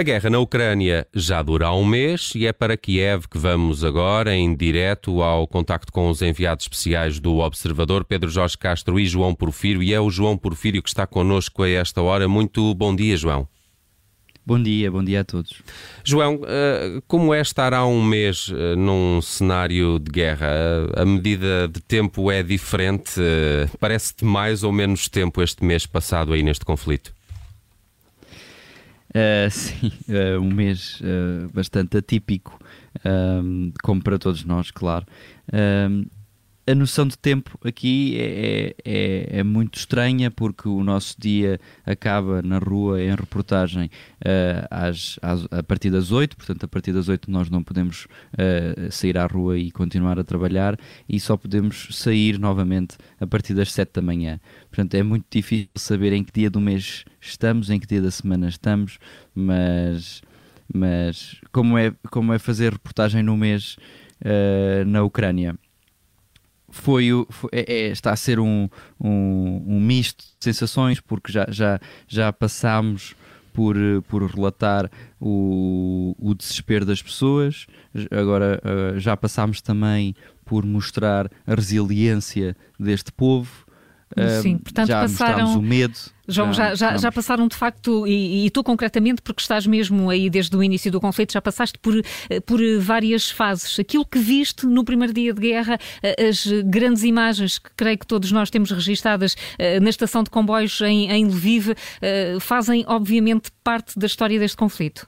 A guerra na Ucrânia já dura há um mês e é para Kiev que vamos agora, em direto ao contacto com os enviados especiais do Observador, Pedro Jorge Castro e João Porfírio. E é o João Porfírio que está connosco a esta hora. Muito bom dia, João. Bom dia, bom dia a todos. João, eh, como é estar há um mês eh, num cenário de guerra? A medida de tempo é diferente? Eh, parece-te mais ou menos tempo este mês passado aí neste conflito? Uh, sim, uh, um mês uh, bastante atípico, como para todos nós, claro a noção de tempo aqui é, é, é, muito estranha porque o nosso dia acaba na rua em reportagem uh, às, às, a partir das 8, portanto, a partir das 8 nós não podemos uh, sair à rua e continuar a trabalhar e só podemos sair novamente a partir das 7 da manhã. Portanto, é muito difícil saber em que dia do mês estamos, em que dia da semana estamos, mas, mas como, é, como é fazer reportagem no mês uh, na Ucrânia? Foi, foi é, é, está a ser um, um, um, misto de sensações, porque já, já, já passámos por, por relatar o, o desespero das pessoas, agora uh, já passámos também por mostrar a resiliência deste povo. Sim, portanto já passaram o medo. João, já, já, já, passaram de facto, e, e, tu concretamente, porque estás mesmo aí desde o início do conflito, já passaste por, eh, por várias fases. Aquilo que viste no primeiro dia de guerra, eh, as grandes imagens que creio que todos nós temos registadas eh, na estação de comboios em, em Lviv, fazem obviamente parte da história deste conflito.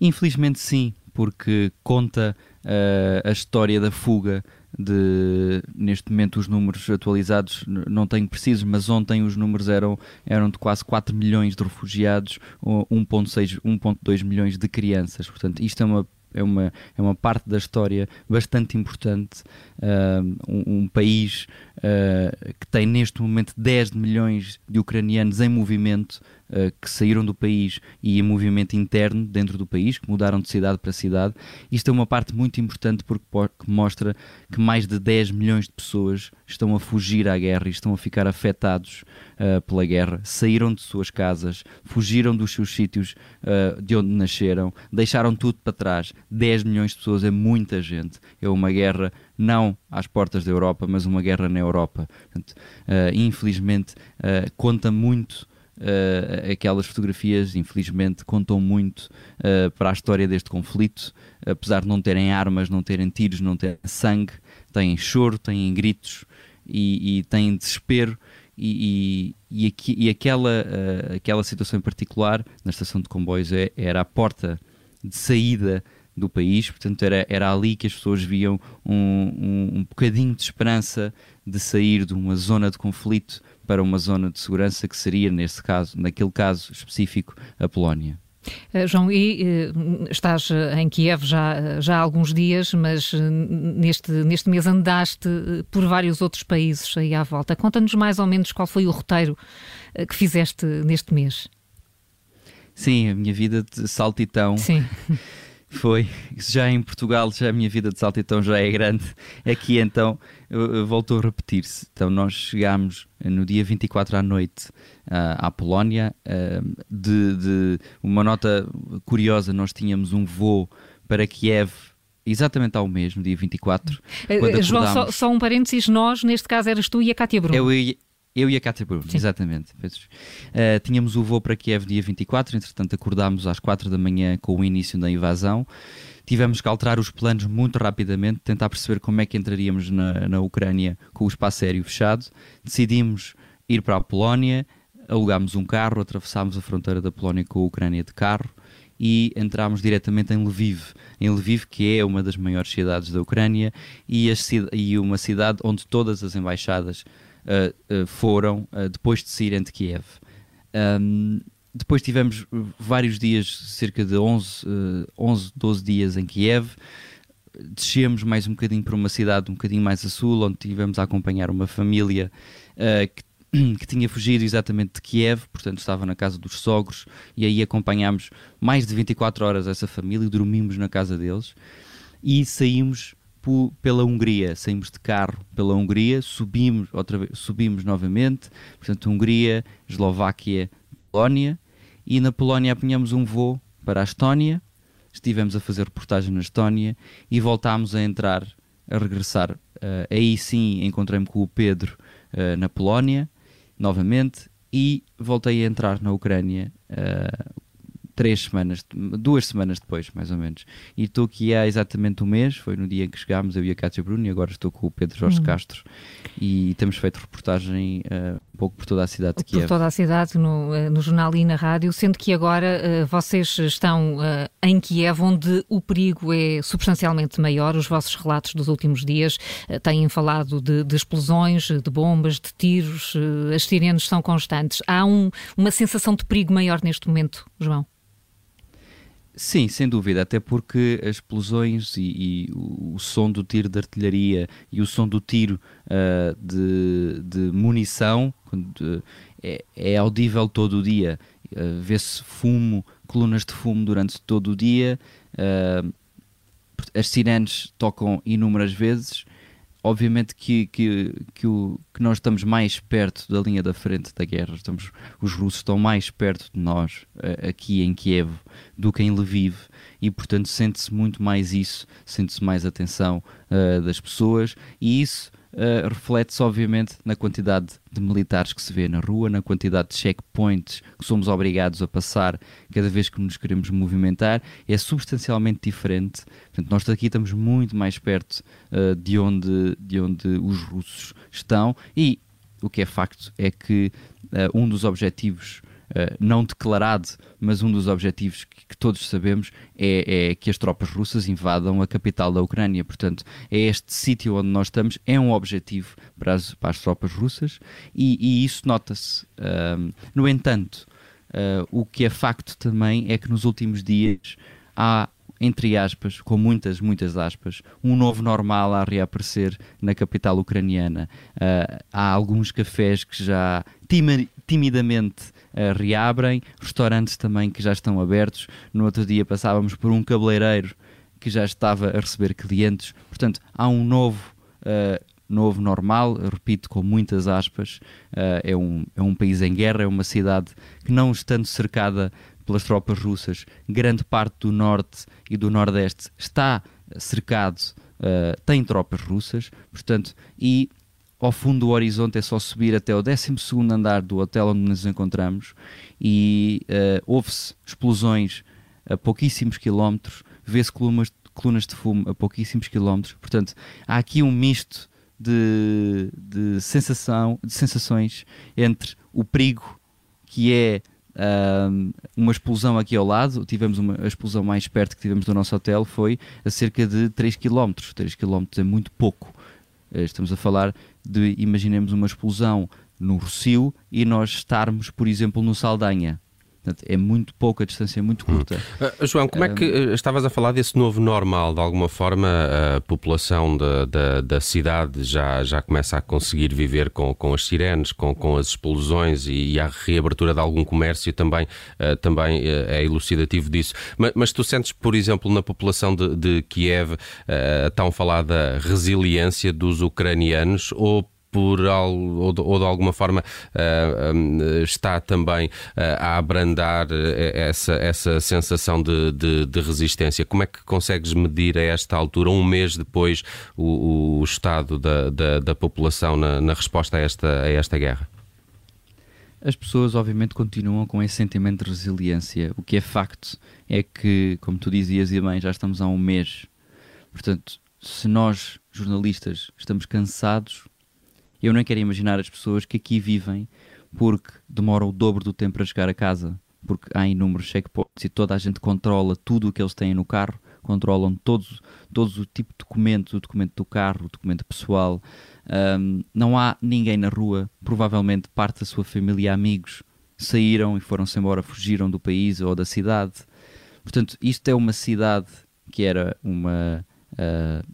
Infelizmente sim, porque conta uh, a história da fuga de neste momento os números atualizados não tenho precisos, mas ontem os números eram, eram de quase 4 milhões de refugiados, 1.6, 1.2 milhões de crianças. Portanto, isto é uma é uma, é uma parte da história bastante importante. Uh, um, um, país uh, que tem neste momento 10 milhões de ucranianos em movimento uh, que saíram do país e em movimento interno dentro do país, que mudaram de cidade para cidade. Isto é uma parte muito importante porque mostra que mais de 10 milhões de pessoas estão a fugir à guerra e estão a ficar afetados uh, pela guerra, saíram de suas casas, fugiram dos seus sítios uh, de onde nasceram, deixaram tudo para trás. 10 milhões de pessoas é muita gente. É uma guerra não às portas da Europa, mas uma guerra na Europa. Portanto, uh, infelizmente, conta muito Uh, aquelas fotografias, infelizmente, contam muito uh, para a história deste conflito, apesar de não terem armas, não terem tiros, não terem sangue, têm choro, têm gritos e, e têm desespero. E, e, e, aqui, e aquela, uh, aquela situação em particular, na estação de comboios, é, era a porta de saída do país, portanto era, era ali que as pessoas viam um, um, um bocadinho de esperança de sair de uma zona de conflito para uma zona de segurança que seria, nesse caso, naquele caso específico, a Polónia. Uh, João, e uh, estás eh, em Kiev já, já há alguns dias, mas neste, neste mês andaste por vários outros países aí à volta. Conta-nos mais ou menos qual foi o roteiro que fizeste neste mês. Sim, a minha vida de saltitão. Sim. Foi. Já em Portugal, já a minha vida de saltitão já é grande. Aqui então voltou a repetir-se. Então nós chegámos no dia 24 à noite uh, à Polónia. Uh, de, de, uma nota curiosa, nós tínhamos um voo para Kiev exatamente ao mesmo, dia 24. Uh, João, só, só, um parênteses, nós, neste caso, eras tu e a Cátia Bruno. Eu e, eu e a Cátia Bruno, Sim. exatamente. Uh, tínhamos o voo para Kiev dia 24, entretanto acordámos às 4 da manhã com o início da invasão. Tivemos que alterar os planos muito rapidamente, tentar perceber como é que entraríamos na, na Ucrânia com o espaço aéreo fechado. Decidimos ir para a Polónia, alugámos um carro, atravessámos a fronteira da Polónia com a Ucrânia de carro e entramos diretamente em Lviv, em Lviv que é uma das maiores cidades da Ucrânia e, e uma cidade onde todas as embaixadas foram uh, depois de saírem de Kiev. Um, depois tivemos vários dias, cerca de 11, 11, 12 dias em Kiev. Descemos mais um bocadinho para uma cidade um bocadinho mais a sul, onde tivemos a acompanhar uma família que que tinha fugido exatamente de Kiev, portanto estava na casa dos sogros, e aí acompanhámos mais de 24 horas essa família, dormimos na casa deles e saímos pela Hungria, saímos de carro pela Hungria, subimos, outra vez, subimos novamente, portanto, Hungria, Eslováquia, Polónia, e na Polónia apanhamos um voo para a Estónia, estivemos a fazer reportagem na Estónia e voltámos a entrar, a regressar. Uh, aí sim encontrei-me com o Pedro uh, na Polónia, novamente, e voltei a entrar na Ucrânia uh, três semanas, duas semanas depois, mais ou menos. E estou aqui há exatamente um mês, foi no dia em que chegámos, eu e a Cátia Bruno, e agora estou com o Pedro Jorge uhum. Castro e temos feito reportagem uh, um pouco por toda a cidade de Kiev. Por toda a cidade, no, uh, no jornal e na rádio, sendo que agora uh, vocês estão em Kiev, onde o perigo é substancialmente maior. Os vossos relatos dos últimos dias têm falado de, de, explosões, de bombas, de tiros, as sirenes são constantes. Há um, uma sensação de perigo maior neste momento, João? Sim, sem dúvida, até porque as explosões e, e o, som do tiro de artilharia e o som do tiro uh, de, de, munição uh, é, é, audível todo o dia. Uh, Vê-se fumo, colunas de fumo durante todo o dia. as sirenes tocam inúmeras vezes obviamente que, que, que, o, que, nós estamos mais perto da linha da frente da guerra, estamos, os russos estão mais perto de nós uh, aqui em Kiev do que em Lviv. E portanto sente-se muito mais isso, sente-se mais atenção uh, das pessoas. E isso uh, reflete-se obviamente na quantidade de militares que se vê na rua, na quantidade de checkpoints que somos obrigados a passar cada vez que nos queremos movimentar, é substancialmente diferente. Portanto, nós aqui estamos muito mais perto uh, de, onde, de onde os russos estão e o que é facto é que uh, um dos objetivos Uh, não declarado, mas um dos objetivos que, que todos sabemos é, é, que as tropas russas invadam a capital da Ucrânia. Portanto, é este sítio onde nós estamos, é um objetivo para as, para as tropas russas e, e isso nota-se. Uh, no entanto, uh, o que é facto também é que nos últimos dias há entre aspas, com muitas, muitas aspas, um novo normal a reaparecer na capital ucraniana. Uh, há alguns cafés que já timidamente uh, reabrem, restaurantes também que já estão abertos. No outro dia passávamos por um cabeleireiro que já estava a receber clientes. Portanto, há um novo. Uh, novo normal, repito com muitas aspas, uh, é, um, é um país em guerra, é uma cidade que não estando cercada pelas tropas russas, grande parte do norte e do nordeste está cercado, uh, tem tropas russas, portanto, e ao fundo do horizonte é só subir até o 12 andar do hotel onde nos encontramos e uh, ouve-se explosões a pouquíssimos quilómetros, vê-se colunas, colunas de fumo a pouquíssimos quilómetros. Portanto, há aqui um misto de, de, sensação, de sensações entre o perigo que é uma explosão aqui ao lado, tivemos uma a explosão mais perto que tivemos do nosso hotel foi a cerca de 3 km. 3 km é muito pouco. Uh, estamos a falar de, imaginemos uma explosão no Rocio e nós estarmos, por exemplo, no Saldanha. É muito pouca distância, é muito curta. Hum. Uh, João, como é que uh, estavas a falar desse novo normal? De alguma forma, a população da, da, da, cidade já, já começa a conseguir viver com, com as sirenes, com, com as explosões e, e a reabertura de algum comércio também, uh, também é elucidativo disso. Mas, mas, tu sentes, por exemplo, na população de, de Kiev, a tão falada resiliência dos ucranianos ou por ou, de, ou de alguma forma uh, está também uh, a abrandar essa, essa sensação de, de, de, resistência. Como é que consegues medir a esta altura, um mês depois, o, o estado da, da, da população na, na, resposta a esta, a esta guerra? As pessoas, obviamente, continuam com esse sentimento de resiliência. O que é facto é que, como tu dizias e bem, já estamos há um mês. Portanto, se nós, jornalistas, estamos cansados, eu não quero imaginar as pessoas que aqui vivem porque demoram o dobro do tempo para chegar a casa, porque há inúmeros checkpoints e toda a gente controla tudo o que eles têm no carro, controlam todos, todos o tipo de documentos, o documento do carro, o documento pessoal. Um, não há ninguém na rua, provavelmente parte da sua família e amigos saíram e foram-se embora, fugiram do país ou da cidade. Portanto, isto é uma cidade que era uma uh,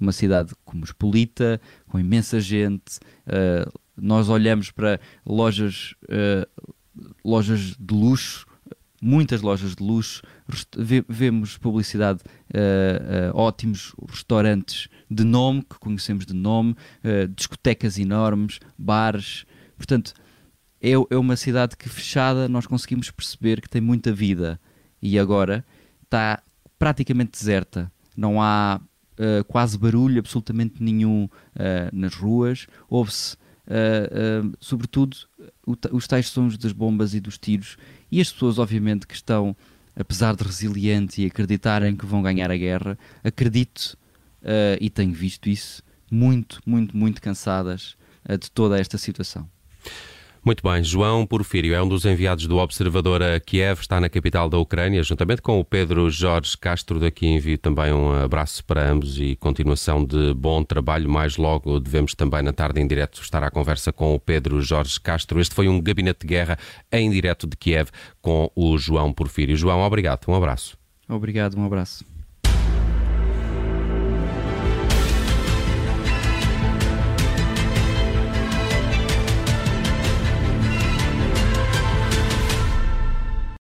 uma cidade cosmopolita, com imensa gente. Uh, nós olhamos para lojas, uh, lojas de luxo, muitas lojas de luxo, vemos publicidade, uh, ótimos restaurantes de nome, que conhecemos de nome, discotecas enormes, bares. Portanto, é, é uma cidade que fechada nós conseguimos perceber que tem muita vida e agora está praticamente deserta. Não há uh, quase barulho absolutamente nenhum uh, nas ruas. Ouve-se, uh, sobretudo, os tais sons das bombas e dos tiros. E as pessoas, obviamente, que estão, apesar de resilientes e acreditarem que vão ganhar a guerra, acredito, e tenho visto isso, muito, muito, muito cansadas de toda esta situação. Muito bem, João Porfírio é um dos enviados do Observador a Kiev, está na capital da Ucrânia, juntamente com o Pedro Jorge Castro. Daqui envio também um abraço para ambos e continuação de bom trabalho. Mais logo devemos também, na tarde em direto, estar à conversa com o Pedro Jorge Castro. Este foi um gabinete de guerra em direto de Kiev com o João Porfírio. João, obrigado, um abraço. Obrigado, um abraço.